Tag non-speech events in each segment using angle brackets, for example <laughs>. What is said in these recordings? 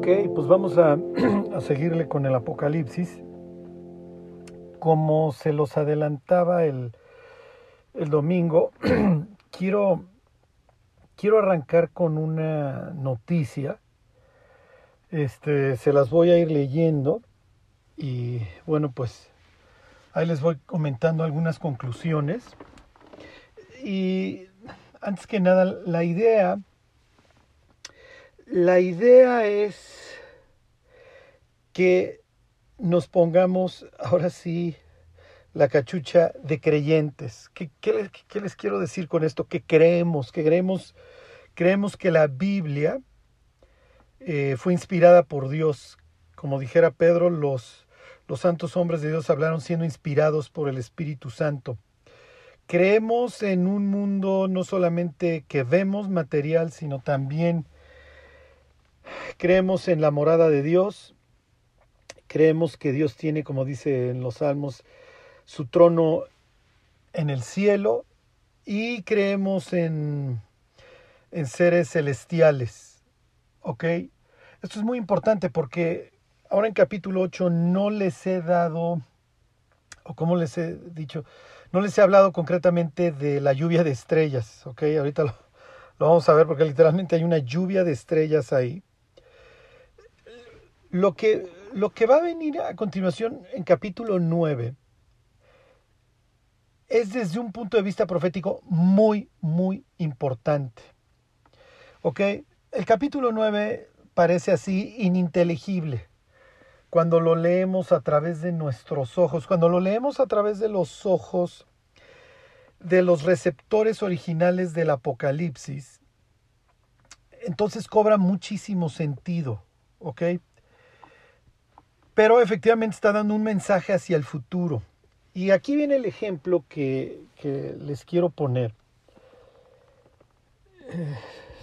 Ok, pues vamos a, <clears throat> a, seguirle con el Apocalipsis. Como se los adelantaba el, el domingo, <clears throat> quiero, quiero arrancar con una noticia. Este, se las voy a ir leyendo y bueno, pues ahí les voy comentando algunas conclusiones. Y antes que nada, la idea la idea es que nos pongamos ahora sí la cachucha de creyentes. ¿Qué, qué, les, quiero decir con esto? Que creemos, que creemos, creemos que la Biblia eh, fue inspirada por Dios. Como dijera Pedro, los, los santos hombres de Dios hablaron siendo inspirados por el Espíritu Santo. Creemos en un mundo no solamente que vemos material, sino también Creemos en la morada de Dios. Creemos que Dios tiene, como dice en los Salmos, su trono en el cielo. Y creemos en, en seres celestiales. ¿Ok? Esto es muy importante porque ahora en capítulo 8 no les he dado, o como les he dicho, no les he hablado concretamente de la lluvia de estrellas. ¿Ok? Ahorita lo, lo vamos a ver porque literalmente hay una lluvia de estrellas ahí. Lo que, lo que va a venir a continuación en capítulo 9 es desde un punto de vista profético muy, muy importante. ¿Ok? El capítulo 9 parece así ininteligible cuando lo leemos a través de nuestros ojos, cuando lo leemos a través de los ojos de los receptores originales del Apocalipsis, entonces cobra muchísimo sentido, ¿ok? Pero efectivamente está dando un mensaje hacia el futuro. Y aquí viene el ejemplo que, que les quiero poner. Eh,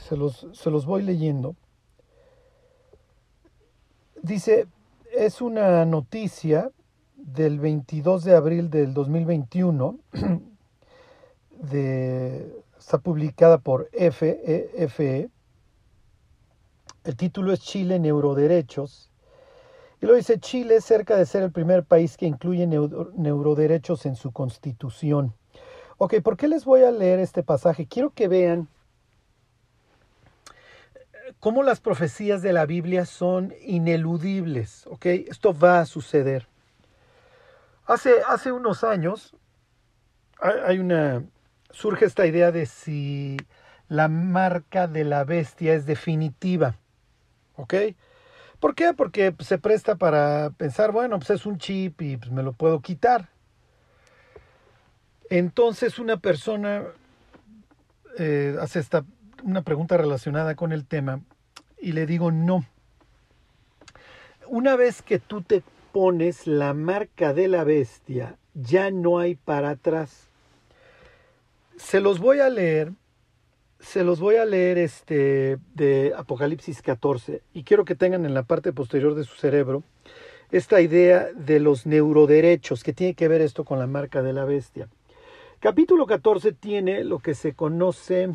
se, los, se los voy leyendo. Dice, es una noticia del 22 de abril del 2021, <clears throat> de, está publicada por FEFE. E. El título es Chile Neuroderechos y lo dice, Chile cerca de ser el primer país que incluye neuroderechos en su constitución. Ok, ¿por qué les voy a leer este pasaje? Quiero que vean cómo las profecías de la Biblia son ineludibles. Ok, esto va a suceder. Hace, hace unos años hay una, surge esta idea de si la marca de la bestia es definitiva. ¿Ok? ¿Por qué? Porque pues, se presta para pensar, bueno, pues es un chip y pues, me lo puedo quitar. Entonces una persona eh, hace esta, una pregunta relacionada con el tema y le digo no. Una vez que tú te pones la marca de la bestia, ya no hay para atrás. Se los voy a leer se los voy a leer este de Apocalipsis 14 y quiero que tengan en la parte posterior de su cerebro esta idea de los neuroderechos, que tiene que ver esto con la marca de la bestia. Capítulo 14 tiene lo que se conoce,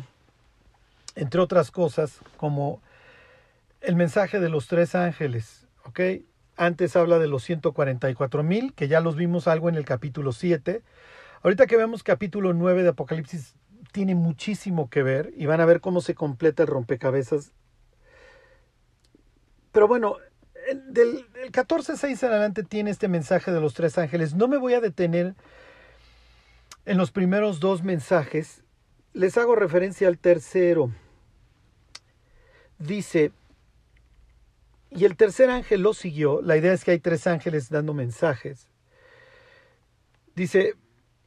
entre otras cosas, como el mensaje de los tres ángeles, ¿ok? Antes habla de los 144 mil, que ya los vimos algo en el capítulo 7. Ahorita que vemos capítulo 9 de Apocalipsis tiene muchísimo que ver y van a ver cómo se completa el rompecabezas. Pero bueno, del, 14.6 en adelante tiene este mensaje de los tres ángeles. No me voy a detener en los primeros dos mensajes. Les hago referencia al tercero. Dice, y el tercer ángel lo siguió. La idea es que hay tres ángeles dando mensajes. Dice,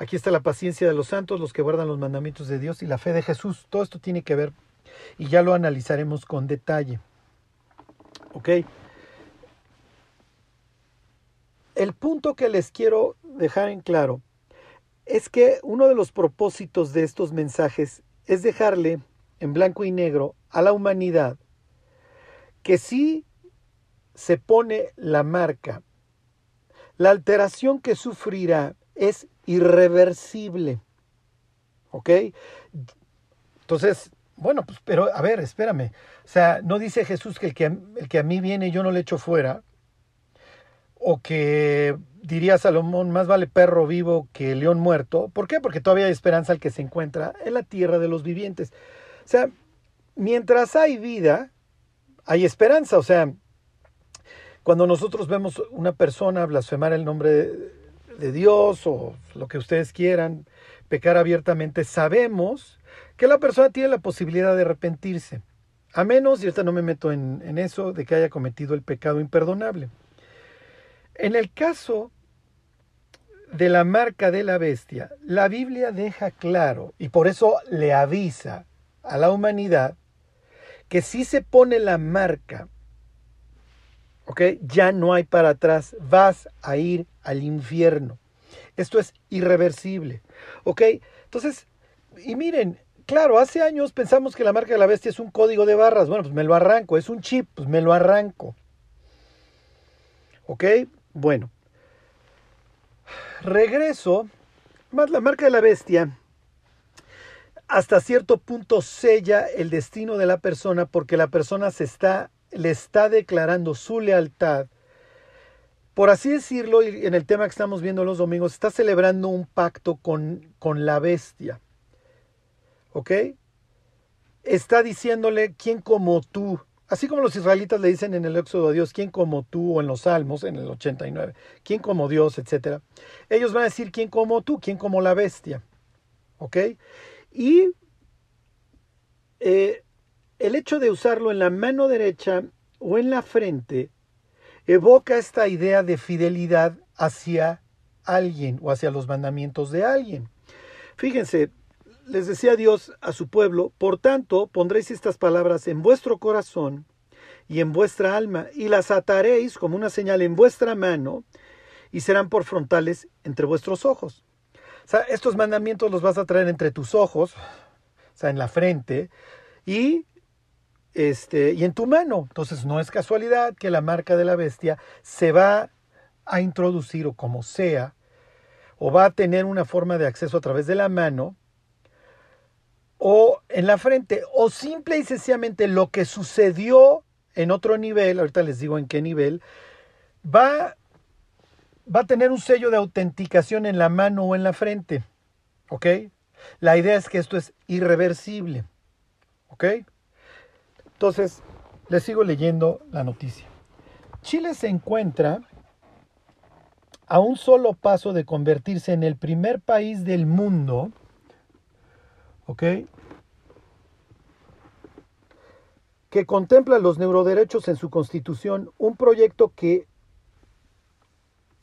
Aquí está la paciencia de los santos, los que guardan los mandamientos de Dios y la fe de Jesús. Todo esto tiene que ver y ya lo analizaremos con detalle. ¿Ok? El punto que les quiero dejar en claro es que uno de los propósitos de estos mensajes es dejarle en blanco y negro a la humanidad que si se pone la marca, la alteración que sufrirá es irreversible. ¿Ok? Entonces, bueno, pues, pero a ver, espérame. O sea, no dice Jesús que el que, el que a mí viene yo no le echo fuera. O que diría Salomón, más vale perro vivo que león muerto. ¿Por qué? Porque todavía hay esperanza al que se encuentra en la tierra de los vivientes. O sea, mientras hay vida, hay esperanza. O sea, cuando nosotros vemos una persona blasfemar el nombre de, Dios o lo que ustedes quieran, pecar abiertamente, sabemos que la persona tiene la posibilidad de arrepentirse. A menos, y ahorita no me meto en, en eso, de que haya cometido el pecado imperdonable. En el caso de la marca de la bestia, la Biblia deja claro, y por eso le avisa a la humanidad, que si se pone la marca, ¿ok? Ya no hay para atrás, vas a ir al infierno. Esto es irreversible, ¿ok? Entonces, y miren, claro, hace años pensamos que la marca de la bestia es un código de barras, bueno, pues me lo arranco, es un chip, pues me lo arranco. ¿Ok? Bueno, regreso, más la marca de la bestia hasta cierto punto sella el destino de la persona porque la persona se está le está declarando su lealtad. Por así decirlo, en el tema que estamos viendo los domingos, está celebrando un pacto con, con la bestia. ¿Ok? Está diciéndole, ¿quién como tú? Así como los israelitas le dicen en el Éxodo a Dios, ¿quién como tú? O en los Salmos, en el 89, ¿quién como Dios? Etcétera. Ellos van a decir, ¿quién como tú? ¿Quién como la bestia? ¿Ok? Y eh, el hecho de usarlo en la mano derecha o en la frente evoca esta idea de fidelidad hacia alguien o hacia los mandamientos de alguien. Fíjense, les decía Dios a su pueblo, por tanto pondréis estas palabras en vuestro corazón y en vuestra alma, y las ataréis como una señal en vuestra mano, y serán por frontales entre vuestros ojos. O sea, estos mandamientos los vas a traer entre tus ojos, o sea, en la frente, y, este, y en tu mano. Entonces no es casualidad que la marca de la bestia se va a introducir o como sea, o va a tener una forma de acceso a través de la mano, o en la frente, o simple y sencillamente lo que sucedió en otro nivel, ahorita les digo en qué nivel, va, va a tener un sello de autenticación en la mano o en la frente. ¿Ok? La idea es que esto es irreversible. ¿Ok? Entonces, les sigo leyendo la noticia. Chile se encuentra a un solo paso de convertirse en el primer país del mundo ¿ok? Que contempla los neuroderechos en su constitución, un proyecto que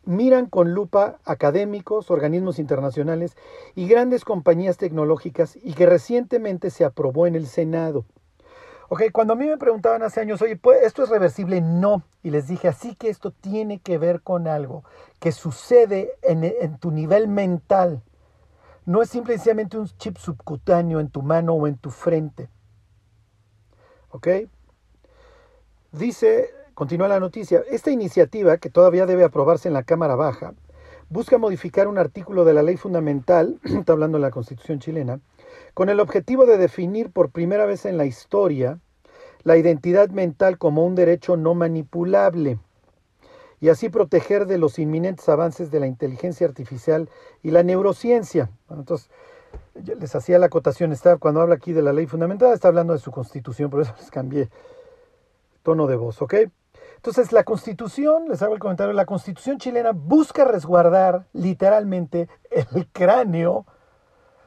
miran con lupa académicos, organismos internacionales y grandes compañías tecnológicas y que recientemente se aprobó en el Senado. Ok, cuando a mí me preguntaban hace años, oye, ¿esto es reversible? No. Y les dije, así que esto tiene que ver con algo que sucede en, en tu nivel mental no es simplemente un chip subcutáneo en tu mano o en tu frente. ¿Ok? Dice, continúa la noticia, esta iniciativa, que todavía debe aprobarse en la Cámara Baja, busca modificar un artículo de la ley fundamental, <clears throat> está hablando de la Constitución chilena, con el objetivo de definir por primera vez en la historia la identidad mental como un derecho no manipulable y así proteger de los inminentes avances de la inteligencia artificial y la neurociencia. entonces, les hacía la acotación, está, cuando habla aquí de la ley fundamental, está hablando de su constitución, por eso les cambié tono de voz, ¿ok? Entonces, la constitución, les hago el comentario, la constitución chilena busca resguardar literalmente el cráneo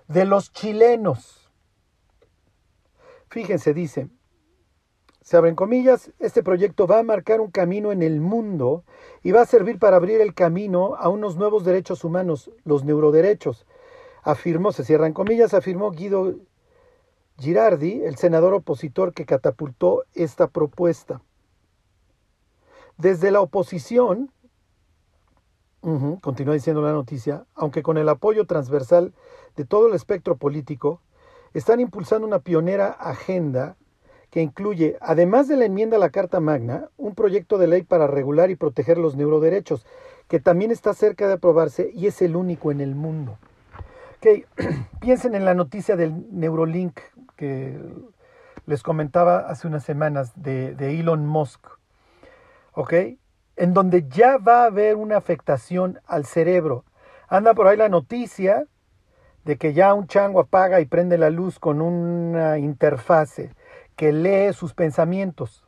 de los chilenos. Fíjense, dice, se abren comillas, este proyecto va a marcar un camino en el mundo y va a servir para abrir el camino a unos nuevos derechos humanos, los neuroderechos. Afirmó, se cierran comillas, afirmó Guido Girardi, el senador opositor que catapultó esta propuesta. Desde la oposición, continúa diciendo la noticia, aunque con el apoyo transversal de todo el espectro político, están impulsando una pionera agenda que incluye, además de la enmienda a la Carta Magna, un proyecto de ley para regular y proteger los neuroderechos, que también está cerca de aprobarse y es el único en el mundo. Okay. <clears throat> Piensen en la noticia del Neurolink que les comentaba hace unas semanas de, de Elon Musk, ¿ok? En donde ya va a haber una afectación al cerebro. Anda por ahí la noticia de que ya un chango apaga y prende la luz con una interfase que lee sus pensamientos.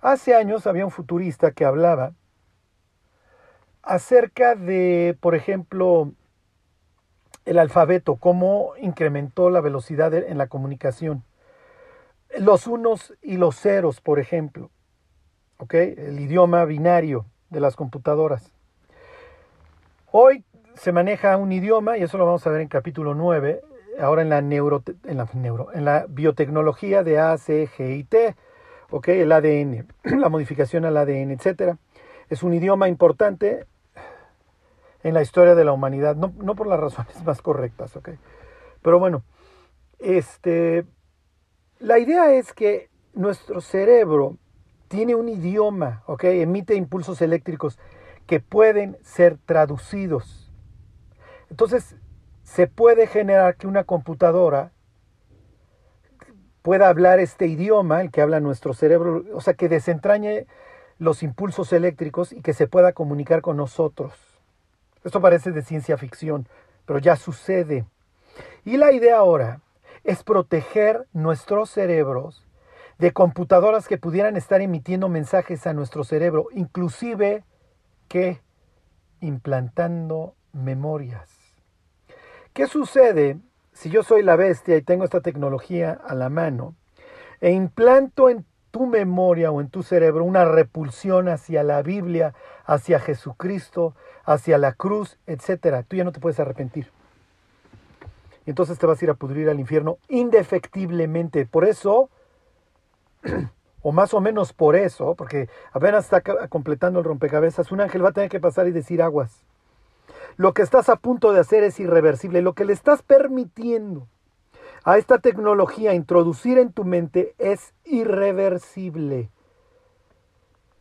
Hace años había un futurista que hablaba acerca de, por ejemplo, el alfabeto, cómo incrementó la velocidad en la comunicación. Los unos y los ceros, por ejemplo. El idioma binario de las computadoras. Hoy se maneja un idioma, y eso lo vamos a ver en capítulo 9, ahora en la, neuro, en la, neuro, en la biotecnología de A, C, G y T, ¿ok? El ADN, <clears throat> la modificación al ADN, etc. Es un idioma importante en la historia de la humanidad, no, no por las razones <laughs> más correctas, ¿ok? Pero bueno, este, la idea es que nuestro cerebro tiene un idioma, ¿ok? Emite impulsos eléctricos que pueden ser traducidos. Entonces, se puede generar que una computadora pueda hablar este idioma, el que habla nuestro cerebro, o sea, que desentrañe los impulsos eléctricos y que se pueda comunicar con nosotros. Esto parece de ciencia ficción, pero ya sucede. Y la idea ahora es proteger nuestros cerebros de computadoras que pudieran estar emitiendo mensajes a nuestro cerebro, inclusive que implantando memorias. ¿Qué sucede si yo soy la bestia y tengo esta tecnología a la mano e implanto en tu memoria o en tu cerebro una repulsión hacia la Biblia, hacia Jesucristo, hacia la cruz, etcétera? Tú ya no te puedes arrepentir. Entonces te vas a ir a pudrir al infierno indefectiblemente. Por eso, <clears throat> o más o menos por eso, porque apenas está completando el rompecabezas, un ángel va a tener que pasar y decir aguas. Lo que estás a punto de hacer es irreversible. Lo que le estás permitiendo a esta tecnología introducir en tu mente es irreversible.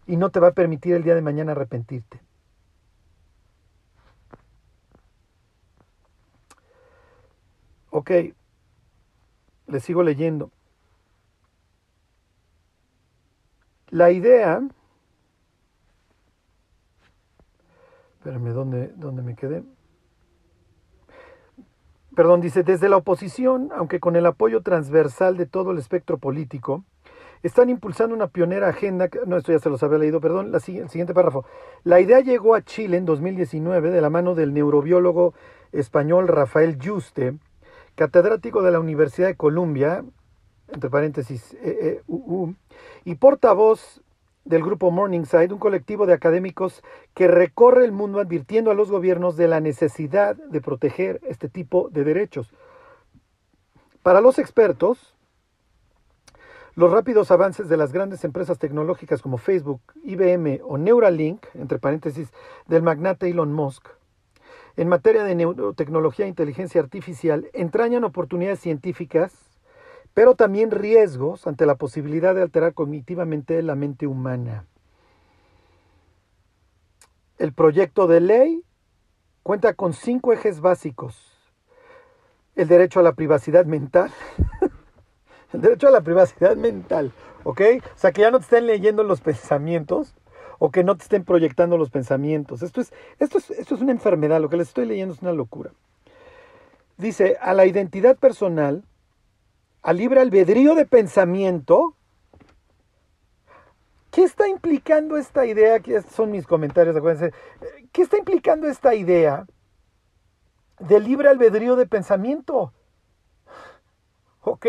Y no te va a permitir el día de mañana arrepentirte. Ok, le sigo leyendo. La idea Espérame, ¿dónde, ¿dónde me quedé? Perdón, dice, desde la oposición, aunque con el apoyo transversal de todo el espectro político, están impulsando una pionera agenda, no, esto ya se los había leído, perdón, la, el siguiente párrafo. La idea llegó a Chile en 2019 de la mano del neurobiólogo español Rafael Juste, catedrático de la Universidad de Columbia, entre paréntesis, EEUU, y portavoz del grupo Morningside, un colectivo de académicos que recorre el mundo advirtiendo a los gobiernos de la necesidad de proteger este tipo de derechos. Para los expertos, los rápidos avances de las grandes empresas tecnológicas como Facebook, IBM o Neuralink, entre paréntesis, del magnate Elon Musk, en materia de neurotecnología e inteligencia artificial, entrañan oportunidades científicas pero también riesgos ante la posibilidad de alterar cognitivamente la mente humana. El proyecto de ley cuenta con cinco ejes básicos. El derecho a la privacidad mental. <laughs> el derecho a la privacidad mental, ¿ok? O sea, que ya no te estén leyendo los pensamientos o que no te estén proyectando los pensamientos. Esto es, esto es, esto es una enfermedad, lo que les estoy leyendo es una locura. Dice, a la identidad personal al libre albedrío de pensamiento, ¿qué está implicando esta idea? Aquí son mis comentarios, acuérdense. ¿Qué está implicando esta idea del libre albedrío de pensamiento? ¿Ok?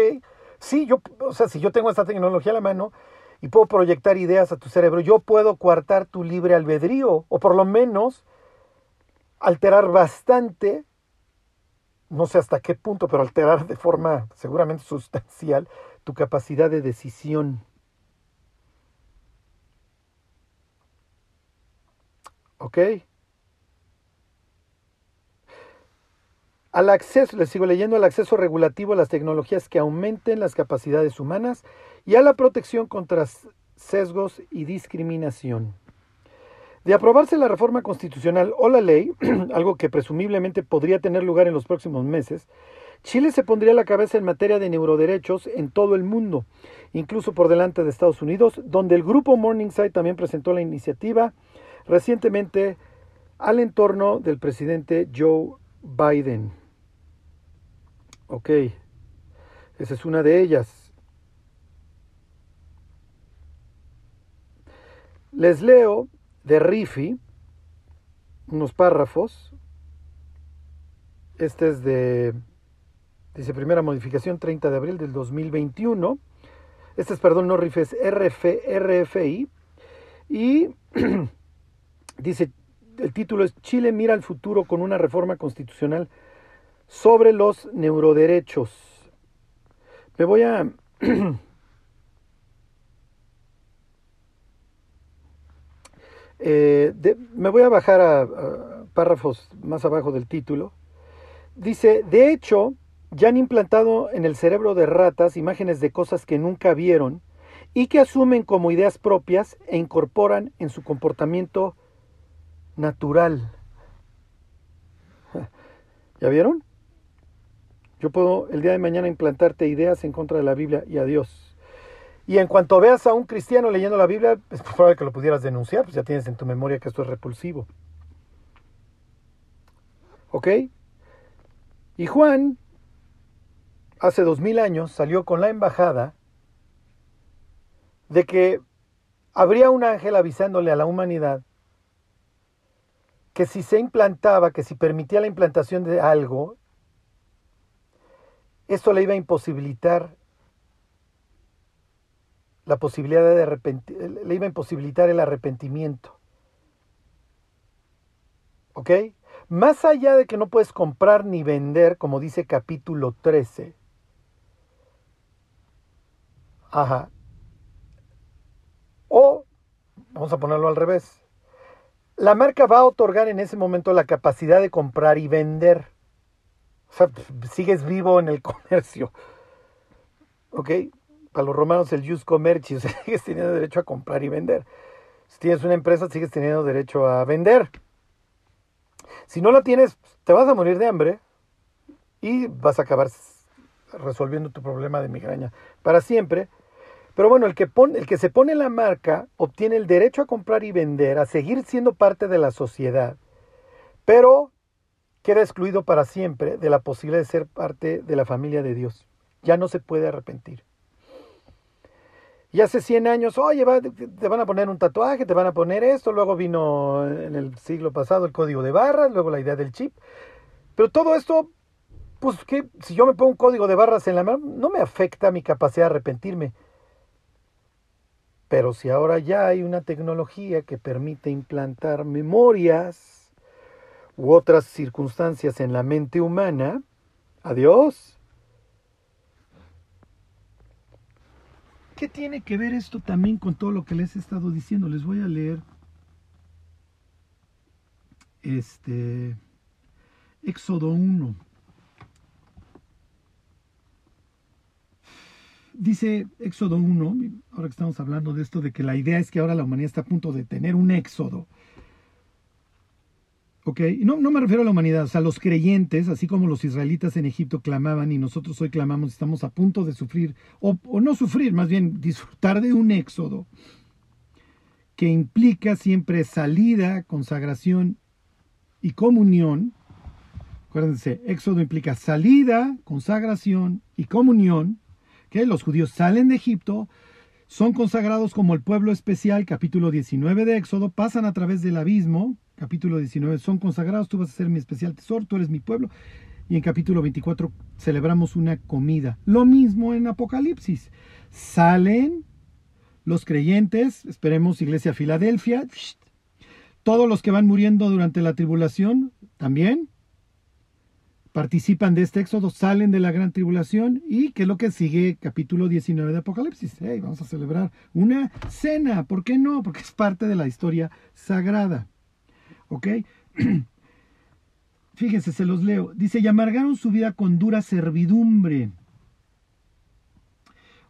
Sí, yo, o sea, si yo tengo esta tecnología a la mano y puedo proyectar ideas a tu cerebro, yo puedo coartar tu libre albedrío, o por lo menos alterar bastante no sé hasta qué punto, pero alterar de forma seguramente sustancial tu capacidad de decisión. ¿Ok? Al acceso, les sigo leyendo, al acceso regulativo a las tecnologías que aumenten las capacidades humanas y a la protección contra sesgos y discriminación. De aprobarse la reforma constitucional o la ley, <clears throat> algo que presumiblemente podría tener lugar en los próximos meses, Chile se pondría a la cabeza en materia de neuroderechos en todo el mundo, incluso por delante de Estados Unidos, donde el grupo Morningside también presentó la iniciativa recientemente al entorno del presidente Joe Biden. Ok, esa es una de ellas. Les leo de Rifi unos párrafos. Este es de, dice, primera modificación 30 de abril del 2021. Este es, perdón, no Rifi, es RF, RFI. Y <clears throat> dice, el título es Chile mira al futuro con una reforma constitucional sobre los neuroderechos. Me voy a... <clears throat> Eh, me voy a bajar a, párrafos más abajo del título. Dice, de hecho, ya han implantado en el cerebro de ratas imágenes de cosas que nunca vieron y que asumen como ideas propias e incorporan en su comportamiento natural. <laughs> ¿Ya vieron? Yo puedo el día de mañana implantarte ideas en contra de la Biblia y a Dios. Y en cuanto veas a un cristiano leyendo la Biblia, es probable que lo pudieras denunciar, pues ya tienes en tu memoria que esto es repulsivo. ¿Ok? Y Juan, hace dos mil años, salió con la embajada de que habría un ángel avisándole a la humanidad que si se implantaba, que si permitía la implantación de algo, esto le iba a imposibilitar la posibilidad de arrepentir, le iba a imposibilitar el arrepentimiento. ¿Ok? Más allá de que no puedes comprar ni vender, como dice capítulo 13. Ajá. O, vamos a ponerlo al revés. La marca va a otorgar en ese momento la capacidad de comprar y vender. O sea, sigues vivo en el <laughs> comercio. ¿Ok? Para los romanos el jus <laughs> sea, sigues teniendo derecho a comprar y vender. Si tienes una empresa, sigues teniendo derecho a vender. Si no la tienes, te vas a morir de hambre y vas a acabar resolviendo tu problema de migraña para siempre. Pero bueno, el que, el que se pone la marca obtiene el derecho a comprar y vender, a seguir siendo parte de la sociedad. Pero queda excluido para siempre de la posibilidad de ser parte de la familia de Dios. Ya no se puede arrepentir. Y hace 100 años, oye, te van a poner un tatuaje, te van a poner esto, luego vino en el siglo pasado el código de barras, luego la idea del chip. Pero todo esto, pues que si yo me pongo un código de barras en la mano, no me afecta mi capacidad de arrepentirme. Pero si ahora ya hay una tecnología que permite implantar memorias, u otras circunstancias en la mente humana, adiós. ¿Qué tiene que ver esto también con todo lo que les he estado diciendo? Les voy a leer este Éxodo 1. Dice Éxodo 1, ahora que estamos hablando de esto, de que la idea es que ahora la humanidad está a punto de tener un éxodo No me refiero a la humanidad, o sea, los creyentes, así como los israelitas en Egipto clamaban y nosotros hoy clamamos, estamos a punto de sufrir, o, o no sufrir, más bien disfrutar de un éxodo que implica siempre salida, consagración y comunión. Acuérdense, éxodo implica salida, consagración y comunión. que Los judíos salen de Egipto, son consagrados como el pueblo especial, capítulo 19 de Éxodo, pasan a través del abismo, capítulo 19, son consagrados, tú vas a ser mi especial tesoro, tú eres mi pueblo. Y en capítulo 24 celebramos una comida. Lo mismo en Apocalipsis. Salen los creyentes, esperemos Iglesia Filadelfia, todos los que van muriendo durante la tribulación también participan de este éxodo, salen de la gran tribulación y que es lo que sigue capítulo 19 de Apocalipsis. vamos a celebrar una cena, ¿por qué no? Porque es parte de la historia sagrada. ¿Ok? <clears throat> Fíjense, se los leo. Dice, y amargaron su vida con dura servidumbre.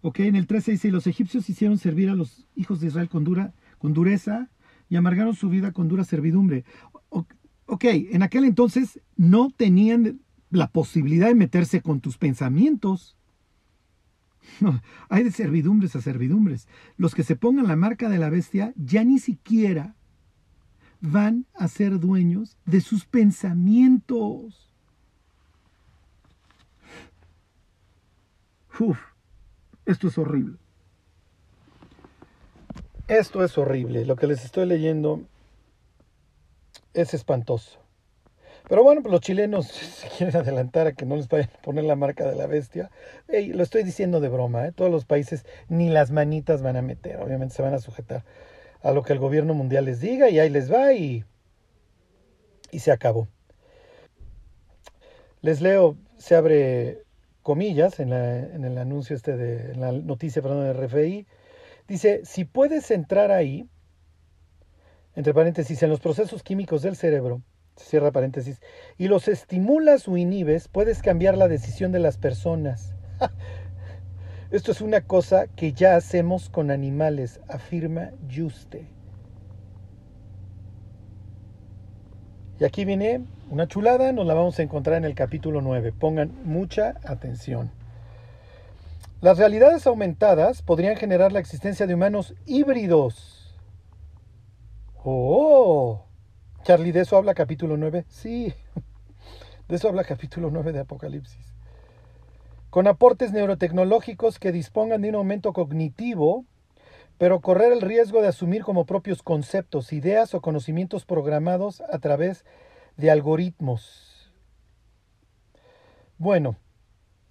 Ok, en el 13 dice, los egipcios hicieron servir a los hijos de Israel con, dura, con dureza y amargaron su vida con dura servidumbre. Ok, en aquel entonces no tenían la posibilidad de meterse con tus pensamientos. <laughs> hay de servidumbres a servidumbres. Los que se pongan la marca de la bestia ya ni siquiera van a ser dueños de sus pensamientos. Uf, esto es horrible. Esto es horrible. Lo que les estoy leyendo es espantoso. Pero bueno, pues los chilenos <laughs> se quieren adelantar a que no les vayan a poner la marca de la bestia. lo estoy diciendo de broma, ¿eh? todos los países ni las manitas van a meter, obviamente se van a sujetar a lo que el gobierno mundial les diga y ahí les va y, y se acabó. Les leo, se abre comillas en, en el anuncio este de en la noticia perdón, de RFI. Dice, si puedes entrar ahí, entre paréntesis, en los procesos químicos del cerebro, cierra paréntesis, y los estimulas o inhibes, puedes cambiar la decisión de las personas. <laughs> Esto es una cosa que ya hacemos con animales, afirma Juste. Y aquí viene una chulada, nos la vamos a encontrar en el capítulo 9. Pongan mucha atención. Las realidades aumentadas podrían generar la existencia de humanos híbridos. Oh, Charlie, ¿de eso habla capítulo 9? Sí, <laughs> de eso habla capítulo 9 de Apocalipsis con aportes neurotecnológicos que dispongan de un aumento cognitivo, pero correr el riesgo de asumir como propios conceptos, ideas o conocimientos programados a través de algoritmos. Bueno,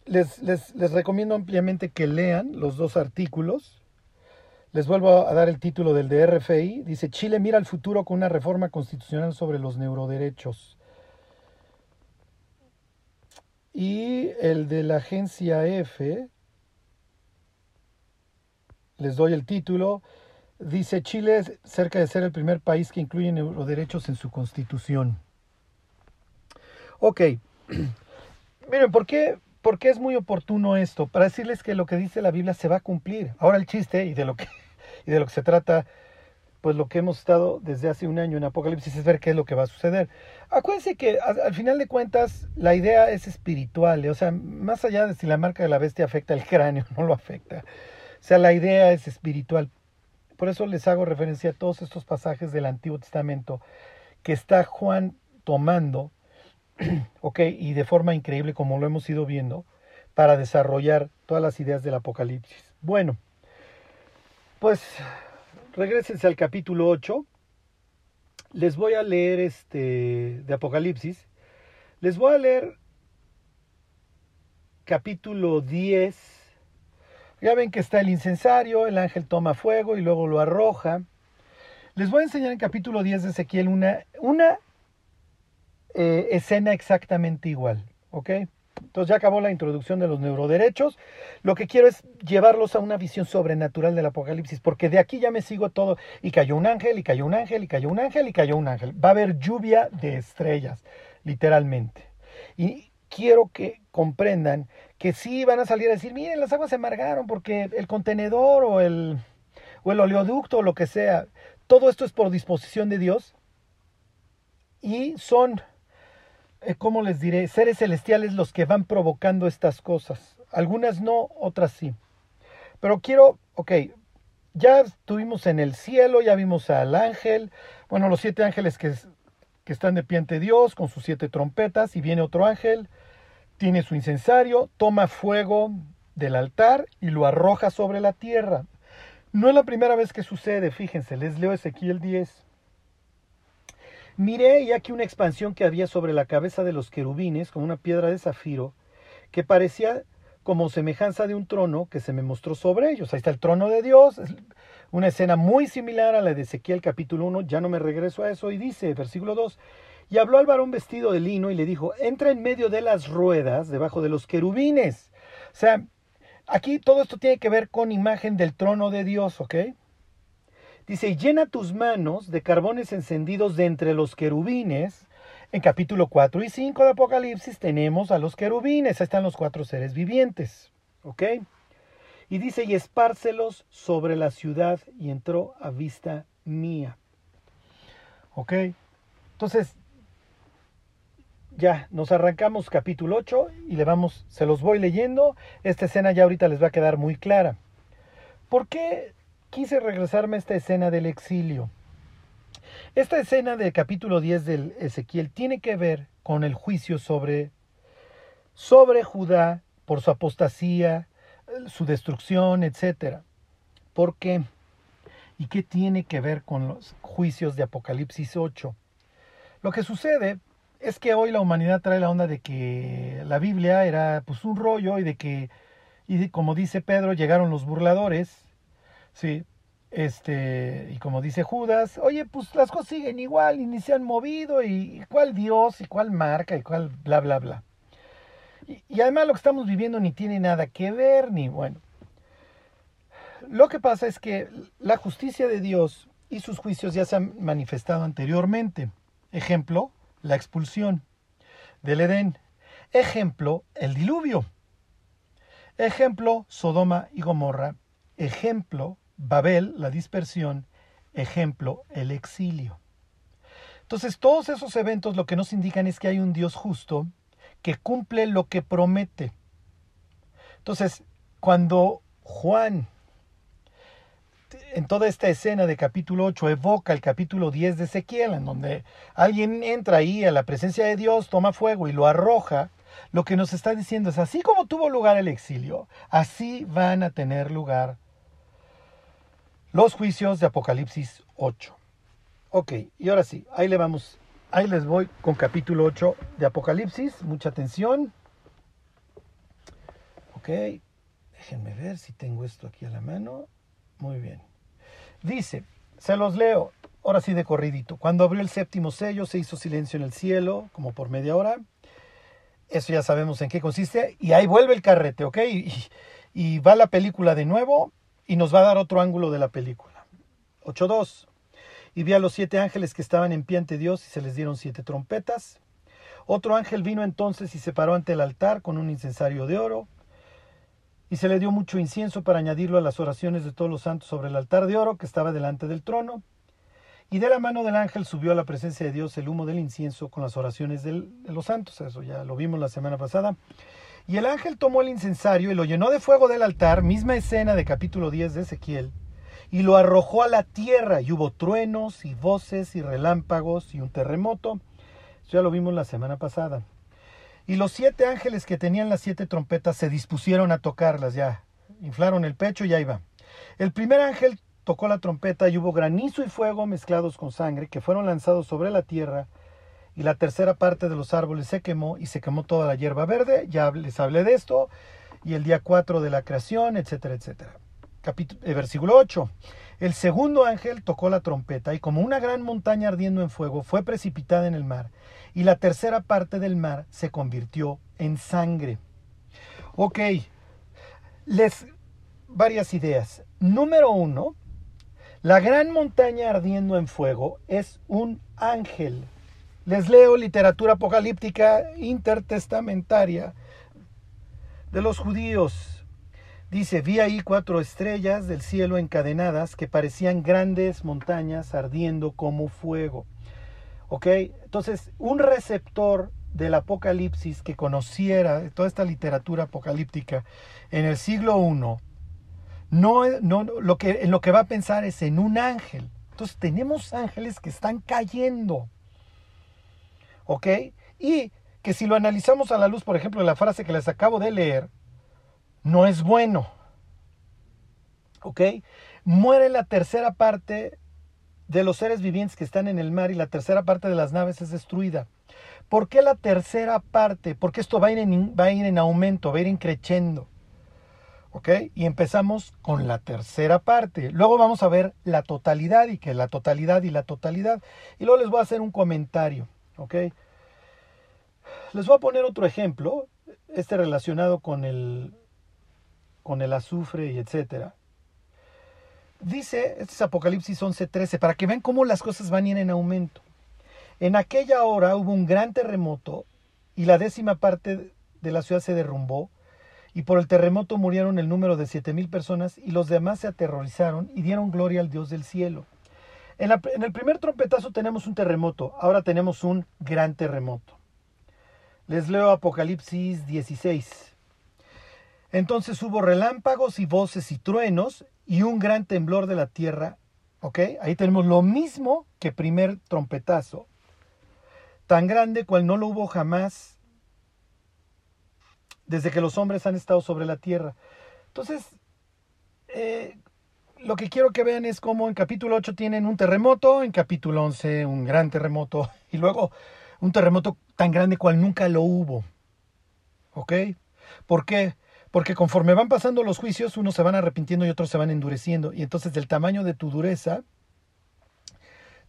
les, les, recomiendo ampliamente que lean los dos artículos. Les vuelvo a dar el título del de RFI. Dice, Chile mira al futuro con una reforma constitucional sobre los neuroderechos. Y el de la agencia F, les doy el título, dice Chile es cerca de ser el primer país que incluye neuroderechos en su constitución. Ok, <clears throat> miren, ¿por qué, ¿por qué es muy oportuno esto? Para decirles que lo que dice la Biblia se va a cumplir. Ahora el chiste y de lo que, <laughs> y de lo que se trata pues lo que hemos estado desde hace un año en Apocalipsis es ver qué es lo que va a suceder. Acuérdense que al, final de cuentas la idea es espiritual, o sea, más allá de si la marca de la bestia afecta el cráneo, no lo afecta. O sea, la idea es espiritual. Por eso les hago referencia a todos estos pasajes del Antiguo Testamento que está Juan tomando, <clears throat> ok, y de forma increíble como lo hemos ido viendo, para desarrollar todas las ideas del Apocalipsis. Bueno, pues regresense al capítulo 8. Les voy a leer este de Apocalipsis. Les voy a leer capítulo 10. Ya ven que está el incensario, el ángel toma fuego y luego lo arroja. Les voy a enseñar en capítulo 10 de Ezequiel una, una eh, escena exactamente igual. ¿Ok? Entonces ya acabó la introducción de los neuroderechos. Lo que quiero es llevarlos a una visión sobrenatural del Apocalipsis, porque de aquí ya me sigo todo. Y cayó un ángel, y cayó un ángel, y cayó un ángel, y cayó un ángel. Va a haber lluvia de estrellas, literalmente. Y quiero que comprendan que sí van a salir a decir, miren, las aguas se amargaron porque el contenedor o el, o el oleoducto o lo que sea, todo esto es por disposición de Dios. Y son ¿cómo les diré? Seres celestiales los que van provocando estas cosas. Algunas no, otras sí. Pero quiero, ok, ya estuvimos en el cielo, ya vimos al ángel, bueno, los siete ángeles que, que están de pie ante Dios con sus siete trompetas y viene otro ángel, tiene su incensario, toma fuego del altar y lo arroja sobre la tierra. No es la primera vez que sucede, fíjense, les leo Ezequiel 10. Miré y aquí una expansión que había sobre la cabeza de los querubines, como una piedra de zafiro, que parecía como semejanza de un trono que se me mostró sobre ellos. Ahí está el trono de Dios, una escena muy similar a la de Ezequiel capítulo 1, ya no me regreso a eso, y dice, versículo 2, y habló al varón vestido de lino y le dijo, entra en medio de las ruedas, debajo de los querubines. O sea, aquí todo esto tiene que ver con imagen del trono de Dios, ¿ok? Dice, llena tus manos de carbones encendidos de entre los querubines. En capítulo 4 y 5 de Apocalipsis tenemos a los querubines, ahí están los cuatro seres vivientes. ¿Ok? Y dice, y espárcelos sobre la ciudad y entró a vista mía. ¿Ok? Entonces, ya, nos arrancamos capítulo 8 y le vamos, se los voy leyendo. Esta escena ya ahorita les va a quedar muy clara. ¿Por qué quise regresarme a esta escena del exilio? Esta escena del capítulo 10 del Ezequiel tiene que ver con el juicio sobre, sobre Judá por su apostasía, su destrucción, etc. ¿Por qué? ¿Y qué tiene que ver con los juicios de Apocalipsis 8? Lo que sucede es que hoy la humanidad trae la onda de que la Biblia era pues un rollo y de que, y como dice Pedro, llegaron los burladores, sí, este, y como dice Judas, oye, pues las cosas siguen igual y ni se han movido y, cuál Dios y cuál marca y cuál bla, bla, bla. Y, además lo que estamos viviendo ni tiene nada que ver, ni bueno. Lo que pasa es que la justicia de Dios y sus juicios ya se han manifestado anteriormente. Ejemplo, la expulsión del Edén. Ejemplo, el diluvio. Ejemplo, Sodoma y Gomorra. Ejemplo, Babel, la dispersión. Ejemplo, el exilio. Entonces, todos esos eventos lo que nos indican es que hay un Dios justo que cumple lo que promete. Entonces, cuando Juan en toda esta escena de capítulo 8 evoca el capítulo 10 de Ezequiel, en donde alguien entra ahí a la presencia de Dios, toma fuego y lo arroja, lo que nos está diciendo es, así como tuvo lugar el exilio, así van a tener lugar los juicios de Apocalipsis 8. Ok, y ahora sí, ahí le vamos, ahí les voy con capítulo 8 de Apocalipsis, mucha atención. Ok, déjenme ver si tengo esto aquí a la mano. Muy bien. Dice, se los leo, ahora sí de corridito. Cuando abrió el séptimo sello se hizo silencio en el cielo, como por media hora. Eso ya sabemos en qué consiste. Y ahí vuelve el carrete, ¿ok? Y, y va la película de nuevo y nos va a dar otro ángulo de la película. 8.2. Y vi a los siete ángeles que estaban en pie ante Dios y se les dieron siete trompetas. Otro ángel vino entonces y se paró ante el altar con un incensario de oro y se le dio mucho incienso para añadirlo a las oraciones de todos los santos sobre el altar de oro que estaba delante del trono. Y de la mano del ángel subió a la presencia de Dios el humo del incienso con las oraciones de los santos. Eso ya lo vimos la semana pasada. Y el ángel tomó el incensario y lo llenó de fuego del altar, misma escena de capítulo 10 de Ezequiel, y lo arrojó a la tierra. Y hubo truenos y voces y relámpagos y un terremoto. Eso ya lo vimos la semana pasada. Y los siete ángeles que tenían las siete trompetas se dispusieron a tocarlas ya. Inflaron el pecho y ahí va. El primer ángel tocó la trompeta y hubo granizo y fuego mezclados con sangre que fueron lanzados sobre la tierra y la tercera parte de los árboles se quemó y se quemó toda la hierba verde. Ya les hablé de esto. Y el día 4 de la creación, etcétera, etcétera. Eh, versículo 8. El segundo ángel tocó la trompeta y como una gran montaña ardiendo en fuego fue precipitada en el mar y la tercera parte del mar se convirtió en sangre. Ok, les varias ideas. Número uno, la gran montaña ardiendo en fuego es un ángel. Les leo literatura apocalíptica intertestamentaria de los judíos. Dice, vi ahí cuatro estrellas del cielo encadenadas que parecían grandes montañas ardiendo como fuego. ¿Ok? Entonces, un receptor del Apocalipsis que conociera toda esta literatura apocalíptica en el siglo I, no, no, lo que, en lo que va a pensar es en un ángel. Entonces, tenemos ángeles que están cayendo. ¿Ok? Y que si lo analizamos a la luz, por ejemplo, de la frase que les acabo de leer, no es bueno. ¿Ok? Muere la tercera parte de los seres vivientes que están en el mar y la tercera parte de las naves es destruida. ¿Por qué la tercera parte? Porque esto va a ir en, aumento, va a ir increciendo. ¿Ok? Y empezamos con la tercera parte. Luego vamos a ver la totalidad y que la totalidad y la totalidad. Y luego les voy a hacer un comentario. Les voy a poner otro ejemplo, este relacionado con el, con el azufre y etcétera. dice, este es Apocalipsis 11:13, para que vean cómo las cosas van en aumento. En aquella hora hubo un gran terremoto y la décima parte de la ciudad se derrumbó y por el terremoto murieron el número de siete mil personas y los demás se aterrorizaron y dieron gloria al Dios del cielo. En, el primer trompetazo tenemos un terremoto, ahora tenemos un gran terremoto. Les leo Apocalipsis 16. Entonces hubo relámpagos y voces y truenos y un gran temblor de la tierra. ¿Ok? Ahí tenemos lo mismo que primer trompetazo. Tan grande cual no lo hubo jamás desde que los hombres han estado sobre la tierra. Entonces, eh, lo que quiero que vean es cómo en capítulo 8 tienen un terremoto, en capítulo 11 un gran terremoto <laughs> y luego un terremoto tan grande cual nunca lo hubo. ¿Ok? ¿Por qué? Porque conforme van pasando los juicios, unos se van arrepintiendo y otros se van endureciendo. Y entonces del tamaño de tu dureza,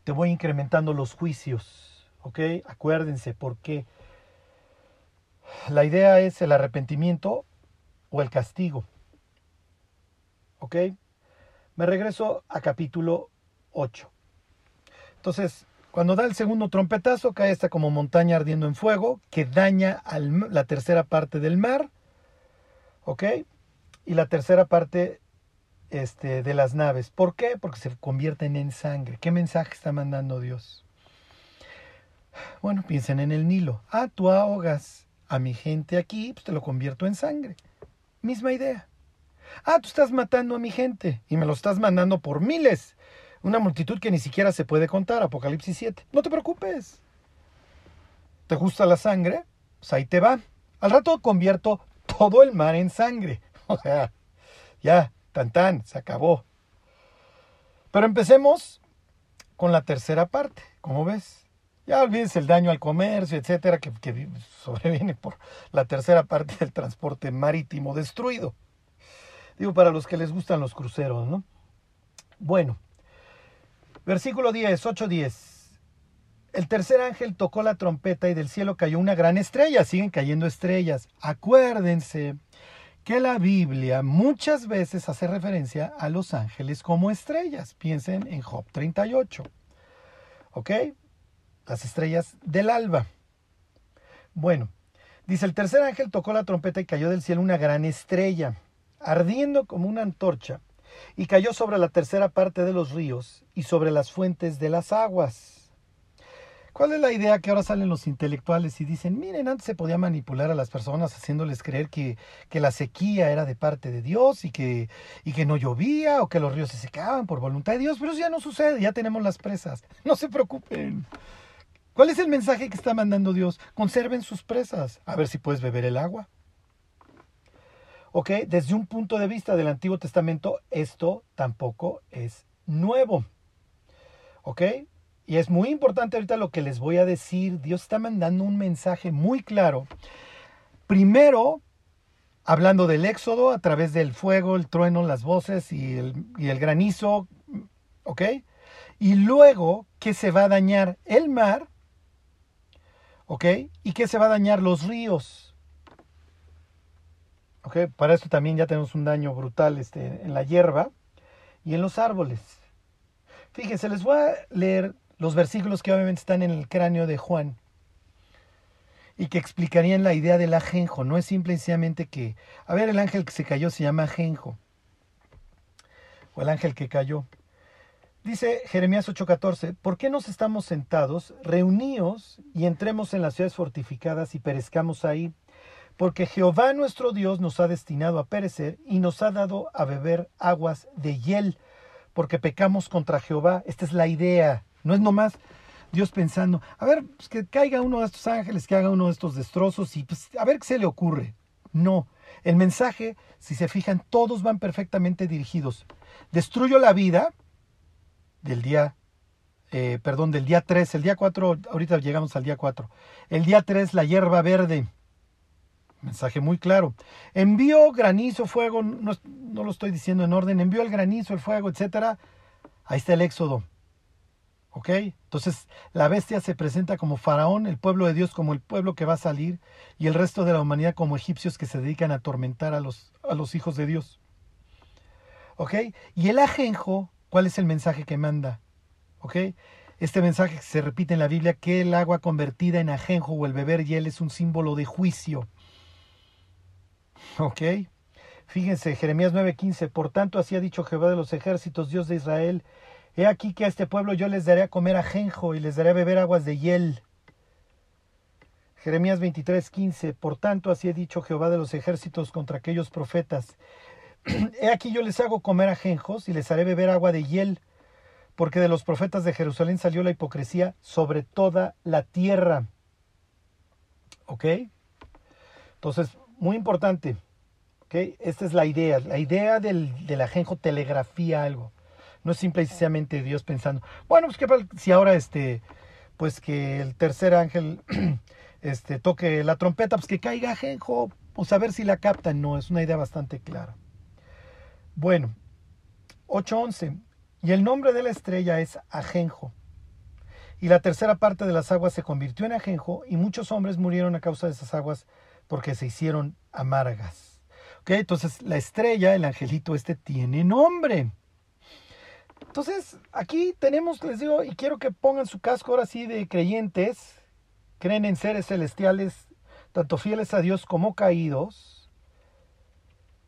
te voy incrementando los juicios. ¿Ok? Acuérdense, ¿por qué? La idea es el arrepentimiento o el castigo. ¿Ok? Me regreso a capítulo 8. Entonces, cuando da el segundo trompetazo, cae esta como montaña ardiendo en fuego, que daña la tercera parte del mar. ¿Ok? Y la tercera parte este, de las naves. ¿Por qué? Porque se convierten en sangre. ¿Qué mensaje está mandando Dios? Bueno, piensen en el Nilo. Ah, tú ahogas a mi gente aquí, pues te lo convierto en sangre. Misma idea. Ah, tú estás matando a mi gente y me lo estás mandando por miles. Una multitud que ni siquiera se puede contar, Apocalipsis 7. No te preocupes. ¿Te gusta la sangre? Pues ahí te va. Al rato convierto todo el mar en sangre. <laughs> O sea, ya, tan tan, se acabó. Pero empecemos con la tercera parte, ¿cómo ves? Ya olvídense el daño al comercio, etcétera, que, <laughs> sobreviene por la tercera parte del transporte marítimo destruido. Digo, para los que les gustan los cruceros, ¿no? Bueno, versículo 10, 8-10. El tercer ángel tocó la trompeta y del cielo cayó una gran estrella. Siguen cayendo estrellas. Acuérdense que la Biblia muchas veces hace referencia a los ángeles como estrellas. Piensen en Job 38. ¿Ok? las estrellas del alba. Bueno, dice, el tercer ángel tocó la trompeta y cayó del cielo una gran estrella, ardiendo como una antorcha, y cayó sobre la tercera parte de los ríos y sobre las fuentes de las aguas. ¿Cuál es la idea que ahora salen los intelectuales y dicen, miren, antes se podía manipular a las personas haciéndoles creer que, que la sequía era de parte de Dios y que, y que no llovía o que los ríos se secaban por voluntad de Dios, pero eso ya no sucede, ya tenemos las presas. <laughs> No se preocupen. ¿Cuál es el mensaje que está mandando Dios? Conserven sus presas, a ver si puedes beber el agua. Ok, desde un punto de vista del Antiguo Testamento, esto tampoco es nuevo. Ok, y es muy importante ahorita lo que les voy a decir. Dios está mandando un mensaje muy claro. Primero, hablando del éxodo a través del fuego, el trueno, las voces y el, granizo. ¿Ok? Y luego que se va a dañar el mar ¿ok? Y que se va a dañar los ríos. Para esto también ya tenemos un daño brutal este, en la hierba y en los árboles. Fíjense, les voy a leer los versículos que obviamente están en el cráneo de Juan y que explicarían la idea del ajenjo. No es simplemente que, a ver, el ángel que se cayó se llama ajenjo. O el ángel que cayó. Dice Jeremías 8:14, ¿por qué nos estamos sentados, reuníos y entremos en las ciudades fortificadas y perezcamos ahí? Porque Jehová nuestro Dios nos ha destinado a perecer y nos ha dado a beber aguas de hiel, porque pecamos contra Jehová. Esta es la idea, no es nomás Dios pensando, a ver, pues que caiga uno de estos ángeles, que haga uno de estos destrozos y pues a ver qué se le ocurre. No, el mensaje, si se fijan, todos van perfectamente dirigidos. Destruyo la vida, del día, eh, perdón, del día 3, el día 4, ahorita llegamos al día 4. El día 3, la hierba verde. Mensaje muy claro. Envió granizo, fuego, no, no lo estoy diciendo en orden, envió el granizo, el fuego, etcétera. Ahí está el éxodo. ¿Ok? Entonces la bestia se presenta como faraón, el pueblo de Dios como el pueblo que va a salir y el resto de la humanidad como egipcios que se dedican a atormentar a los, a los hijos de Dios. ¿Ok? Y el ajenjo, ¿cuál es el mensaje que manda? ¿Ok? Este mensaje se repite en la Biblia que el agua convertida en ajenjo o el beber hiel es un símbolo de juicio. ¿Ok? Fíjense, Jeremías 9:15, por tanto así ha dicho Jehová de los ejércitos, Dios de Israel, he aquí que a este pueblo yo les daré a comer ajenjo y les daré a beber aguas de hiel. Jeremías 23:15, por tanto así ha dicho Jehová de los ejércitos contra aquellos profetas, <clears throat> he aquí yo les hago comer ajenjos y les haré beber agua de hiel porque de los profetas de Jerusalén salió la hipocresía sobre toda la tierra. ¿Ok? Entonces, muy importante. ¿Ok? Esta es la idea. La idea del, del ajenjo telegrafía algo. No es simplemente Dios pensando, bueno, pues que si ahora este, pues que el tercer ángel <clears throat> este, toque la trompeta, pues que caiga ajenjo, pues a ver si la captan. No, es una idea bastante clara. Bueno, 8.11. Y el nombre de la estrella es Ajenjo. Y la tercera parte de las aguas se convirtió en ajenjo y muchos hombres murieron a causa de esas aguas porque se hicieron amargas. ¿Ok? Entonces la estrella, el angelito este, tiene nombre. Entonces aquí tenemos, les digo, y quiero que pongan su casco ahora sí de creyentes, creen en seres celestiales, tanto fieles a Dios como caídos.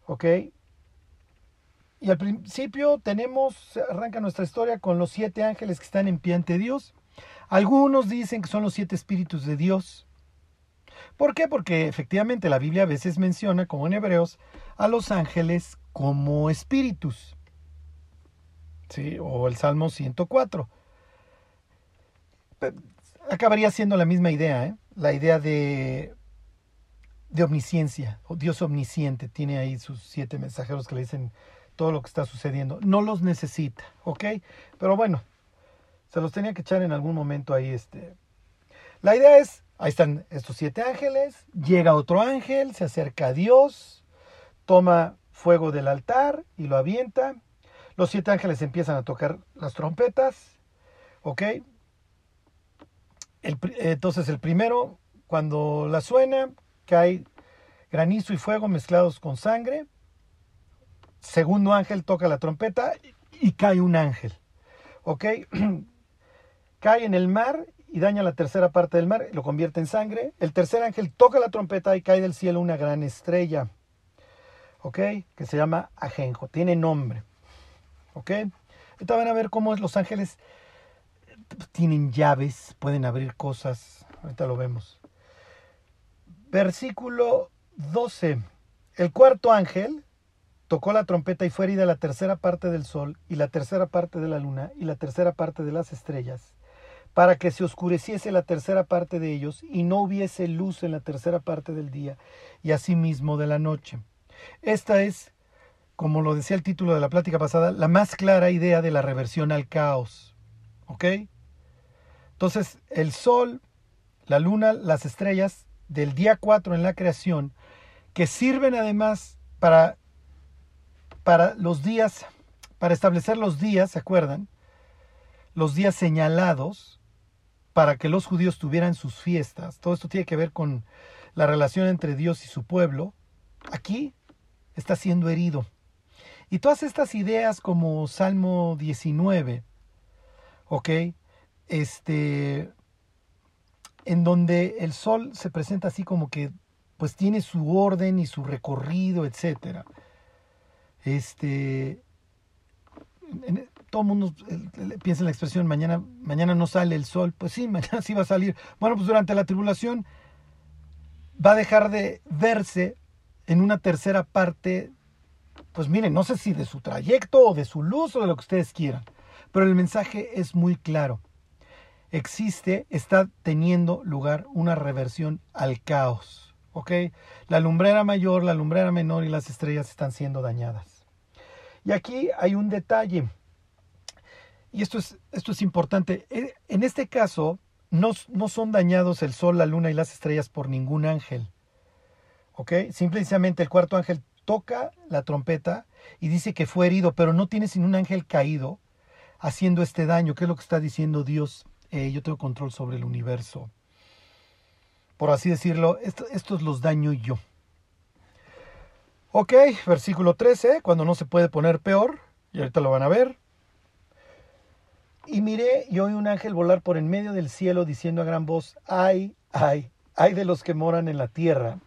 ¿Ok? Y al principio tenemos, arranca nuestra historia con los siete ángeles que están en pie ante Dios. Algunos dicen que son los siete espíritus de Dios. ¿Por qué? Porque efectivamente la Biblia a veces menciona, como en Hebreos, a los ángeles como espíritus. ¿Sí? O el Salmo 104. Acabaría siendo la misma idea, ¿eh? la idea de, de omnisciencia, o Dios omnisciente. Tiene ahí sus siete mensajeros que le dicen todo lo que está sucediendo. No los necesita, ¿ok? Pero bueno, se los tenía que echar en algún momento ahí. Este. La idea es, ahí están estos siete ángeles, llega otro ángel, se acerca a Dios, toma fuego del altar y lo avienta. Los siete ángeles empiezan a tocar las trompetas, ¿ok? entonces el primero, cuando la suena, cae granizo y fuego mezclados con sangre segundo ángel toca la trompeta y cae un ángel. ¿Ok? <clears throat> cae en el mar y daña la tercera parte del mar, lo convierte en sangre. El tercer ángel toca la trompeta y cae del cielo una gran estrella. ¿Ok? Que se llama Ajenjo. Tiene nombre. ¿Ok? Ahorita van a ver cómo los ángeles tienen llaves, pueden abrir cosas. Ahorita lo vemos. Versículo 12. El cuarto ángel tocó la trompeta y fue herida la tercera parte del sol y la tercera parte de la luna y la tercera parte de las estrellas, para que se oscureciese la tercera parte de ellos y no hubiese luz en la tercera parte del día y asimismo de la noche. Esta es, como lo decía el título de la plática pasada, la más clara idea de la reversión al caos. ¿Ok? Entonces, el sol, la luna, las estrellas del día 4 en la creación, que sirven además para para los días, para establecer los días, ¿se acuerdan? Los días señalados para que los judíos tuvieran sus fiestas. Todo esto tiene que ver con la relación entre Dios y su pueblo. Aquí está siendo herido. Y todas estas ideas como Salmo 19, ¿ok? Este, en donde el sol se presenta así como que pues tiene su orden y su recorrido, etcétera. Este, todo el mundo piensa en la expresión mañana, mañana no sale el sol. Pues sí, <laughs> mañana sí va a salir. Bueno, pues durante la tribulación va a dejar de verse en una tercera parte, pues miren, no sé si de su trayecto o de su luz o de lo que ustedes quieran, pero el mensaje es muy claro. Existe, está teniendo lugar una reversión al caos. ¿ok? La lumbrera mayor, la lumbrera menor y las estrellas están siendo dañadas. Y aquí hay un detalle, y esto es, esto es importante. E, en este caso, no, no son dañados el sol, la luna y las estrellas por ningún ángel. ¿Ok? Simplemente el cuarto ángel toca la trompeta y dice que fue herido, pero no tiene sino un ángel caído haciendo este daño, que es lo que está diciendo Dios. Eh, yo tengo control sobre el universo por así decirlo, esto, estos los daño yo. Ok, versículo 13, cuando no se puede poner peor, y ahorita lo van a ver. Y miré y oí un ángel volar por en medio del cielo diciendo a gran voz, ay, ay, ay de los que moran en la tierra,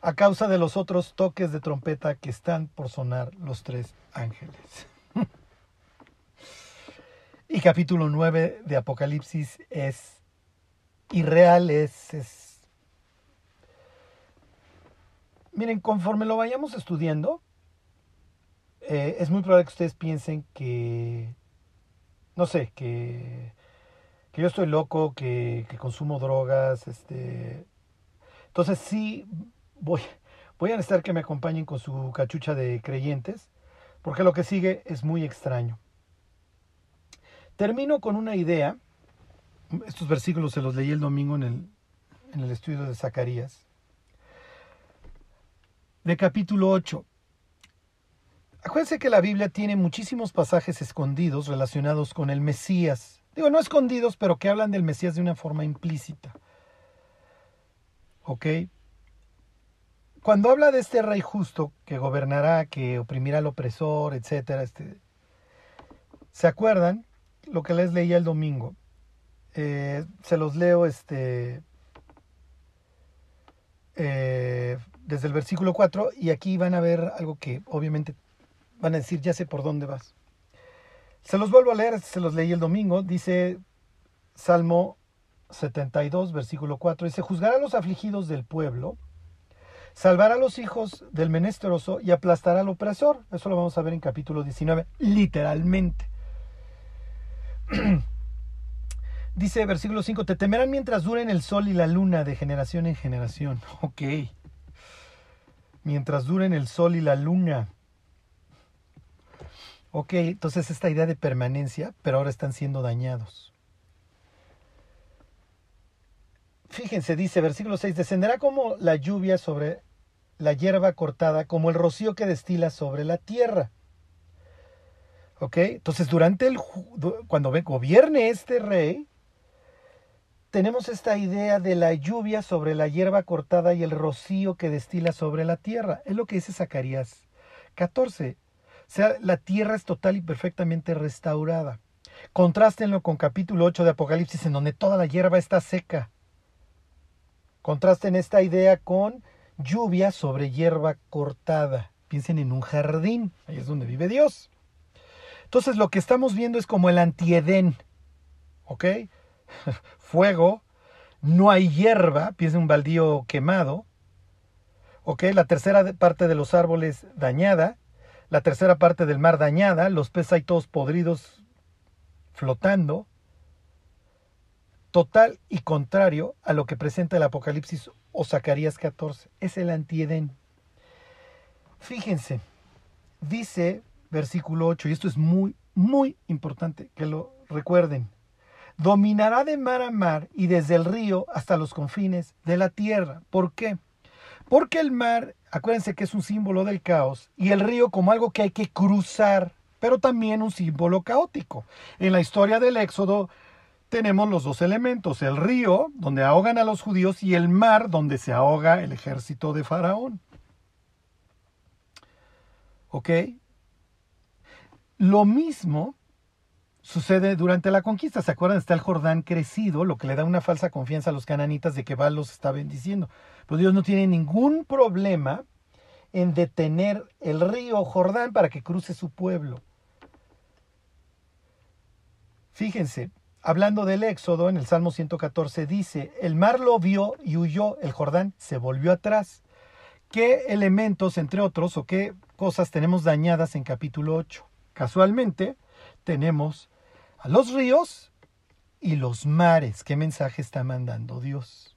a causa de los otros toques de trompeta que están por sonar los tres ángeles. <laughs> y capítulo 9 de Apocalipsis es irreal, es, es... Miren, conforme lo vayamos estudiando, eh, es muy probable que ustedes piensen que, no sé, que, que yo estoy loco, que, que consumo drogas, este... Entonces sí, voy, voy a necesitar que me acompañen con su cachucha de creyentes, porque lo que sigue es muy extraño. Termino con una idea. Estos versículos se los leí el domingo en el, en el estudio de Zacarías. De capítulo 8. Acuérdense que la Biblia tiene muchísimos pasajes escondidos relacionados con el Mesías. Digo, no escondidos, pero que hablan del Mesías de una forma implícita. ¿Ok? cuando habla de este rey justo que gobernará, que oprimirá al opresor, etcétera, este, ¿se acuerdan lo que les leía el domingo? Eh, se los leo este, eh, desde el versículo 4 y aquí van a ver algo que obviamente van a decir, ya sé por dónde vas. Se los vuelvo a leer, se los leí el domingo, dice Salmo 72, versículo 4, dice, juzgará a los afligidos del pueblo Salvará a los hijos del menesteroso y aplastará al opresor. Eso lo vamos a ver en capítulo 19, literalmente. <clears throat> Dice versículo 5, te temerán mientras duren el sol y la luna de generación en generación. Ok. Mientras duren el sol y la luna. Ok, entonces esta idea de permanencia, pero ahora están siendo dañados. Fíjense, dice versículo 6, descenderá como la lluvia sobre la hierba cortada, como el rocío que destila sobre la tierra. ¿Ok? Entonces, durante el, cuando gobierne este rey, tenemos esta idea de la lluvia sobre la hierba cortada y el rocío que destila sobre la tierra. Es lo que dice Zacarías 14. Sea, la tierra es total y perfectamente restaurada. Contrástenlo con capítulo 8 de Apocalipsis, en donde toda la hierba está seca. Contrasten esta idea con lluvia sobre hierba cortada. Piensen en un jardín, ahí es donde vive Dios. Entonces lo que estamos viendo es como el antiedén, ¿ok? <laughs> Fuego, no hay hierba, piensen un baldío quemado, ¿ok? La tercera parte de los árboles dañada, la tercera parte del mar dañada, los peces ahí todos podridos flotando, total y contrario a lo que presenta el Apocalipsis o Zacarías 14. Es el antiedén. Fíjense, dice versículo 8, y esto es muy, muy importante que lo recuerden. Dominará de mar a mar y desde el río hasta los confines de la tierra. ¿Por qué? Porque el mar, acuérdense que es un símbolo del caos, y el río como algo que hay que cruzar, pero también un símbolo caótico. En la historia del Éxodo, tenemos los dos elementos, el río, donde ahogan a los judíos, y el mar, donde se ahoga el ejército de Faraón. ¿Ok? Lo mismo sucede durante la conquista. ¿Se acuerdan? Está el Jordán crecido, lo que le da una falsa confianza a los cananitas de que Baal los está bendiciendo. Pero Dios no tiene ningún problema en detener el río Jordán para que cruce su pueblo. Fíjense, hablando del Éxodo, en el Salmo 114 dice, el mar lo vio y huyó, el Jordán se volvió atrás. ¿Qué elementos, entre otros, o qué cosas tenemos dañadas en capítulo 8? Casualmente, tenemos a los ríos y los mares. ¿Qué mensaje está mandando Dios?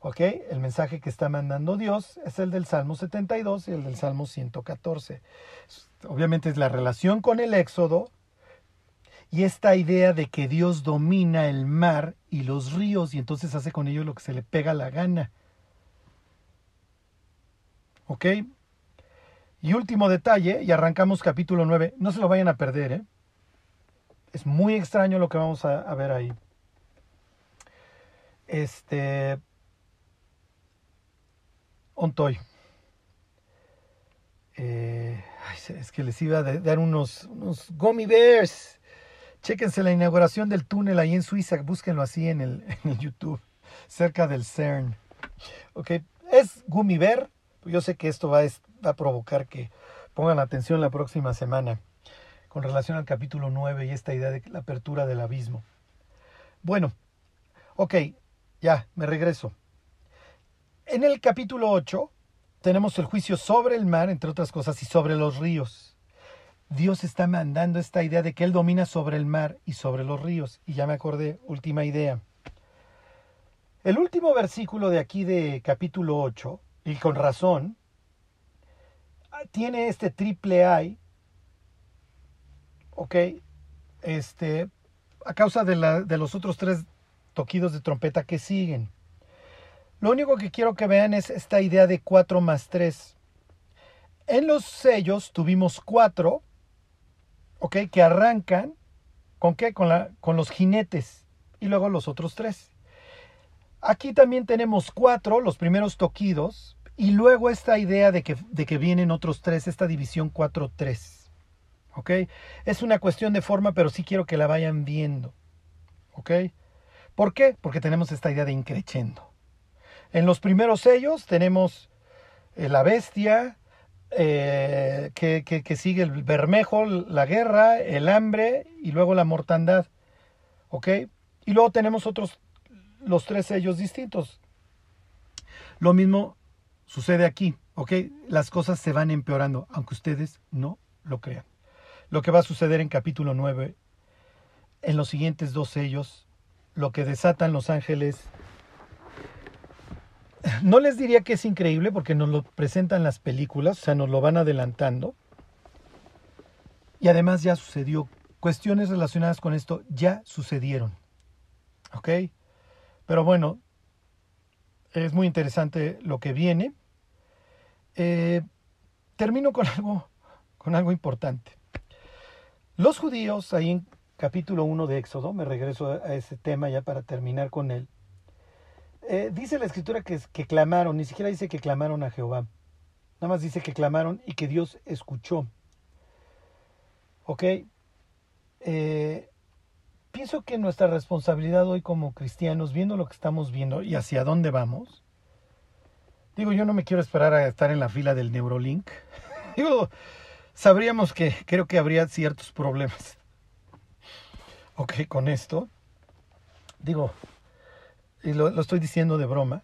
¿Ok? El mensaje que está mandando Dios es el del Salmo 72 y el del Salmo 114. Obviamente es la relación con el Éxodo, y esta idea de que Dios domina el mar y los ríos y entonces hace con ellos lo que se le pega la gana. ¿Ok? Y último detalle, y arrancamos capítulo 9, no se lo vayan a perder, ¿eh? Es muy extraño lo que vamos a, ver ahí. Este... Ontoy. Eh, es que les iba a dar unos, unos gummy bears. Chéquense la inauguración del túnel ahí en Suiza, búsquenlo así en el, <laughs> YouTube, cerca del CERN. Ok, es gummy bear. Yo sé que esto va va a provocar que pongan atención la próxima semana con relación al capítulo 9 y esta idea de la apertura del abismo. Bueno, ok, ya, me regreso. En el capítulo 8 tenemos el juicio sobre el mar, entre otras cosas, y sobre los ríos. Dios está mandando esta idea de que Él domina sobre el mar y sobre los ríos. Y ya me acordé, última idea. El último versículo de aquí de capítulo 8, y con razón, tiene este triple I, ok, este, a causa de, los otros tres toquidos de trompeta que siguen. Lo único que quiero que vean es esta idea de 4 más 3. En los sellos tuvimos 4, ¿ok? Que arrancan, ¿con qué? Con, los jinetes y luego los otros tres. Aquí también tenemos 4, los primeros toquidos, y luego esta idea de que, de que vienen otros tres, esta división 4-3. Es una cuestión de forma, pero sí quiero que la vayan viendo. ¿Ok? ¿Por qué? Porque tenemos esta idea de increchendo. En los primeros sellos tenemos eh, la bestia, eh, que, sigue el bermejo, la guerra, el hambre y luego la mortandad. ¿Ok? Y luego tenemos otros, los tres sellos distintos. Lo mismo sucede aquí. ¿Ok? Las cosas se van empeorando, aunque ustedes no lo crean. Lo que va a suceder en capítulo 9, en los siguientes dos sellos, lo que desatan los ángeles. No les diría que es increíble porque nos lo presentan las películas, o sea, nos lo van adelantando. Y además ya sucedió. Cuestiones relacionadas con esto ya sucedieron. ¿Ok? Pero bueno, es muy interesante lo que viene. Eh, termino con algo, con algo importante. Los judíos, ahí en capítulo 1 de Éxodo, me regreso a ese tema ya para terminar con él, eh, dice la escritura que, que clamaron, ni siquiera dice que clamaron a Jehová, nada más dice que clamaron y que Dios escuchó. ¿Ok? Eh, pienso que nuestra responsabilidad hoy como cristianos, viendo lo que estamos viendo y hacia dónde vamos, digo, yo no me quiero esperar a estar en la fila del Neurolink. <laughs> digo, sabríamos que creo que habría ciertos problemas ok, con esto, digo, y lo, estoy diciendo de broma,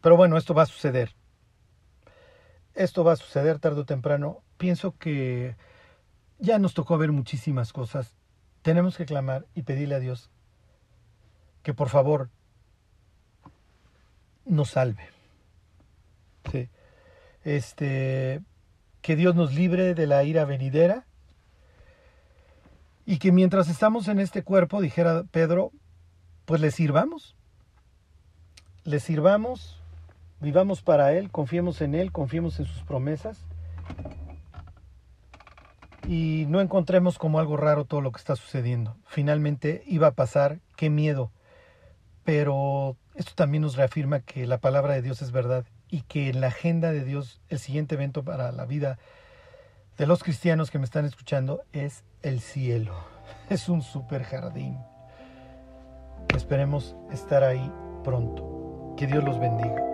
pero bueno, esto va a suceder. Esto va a suceder tarde o temprano. Pienso que ya nos tocó ver muchísimas cosas. Tenemos que clamar y pedirle a Dios que por favor nos salve. Sí. Este, que Dios nos libre de la ira venidera y que mientras estamos en este cuerpo, dijera Pedro, pues le sirvamos. Le sirvamos, vivamos para Él, confiemos en Él, confiemos en sus promesas y no encontremos como algo raro todo lo que está sucediendo. Finalmente iba a pasar, qué miedo. Pero esto también nos reafirma que la palabra de Dios es verdad y que en la agenda de Dios el siguiente evento para la vida de los cristianos que me están escuchando es el cielo. <laughs> Es un super jardín. Esperemos estar ahí pronto. Que Dios los bendiga.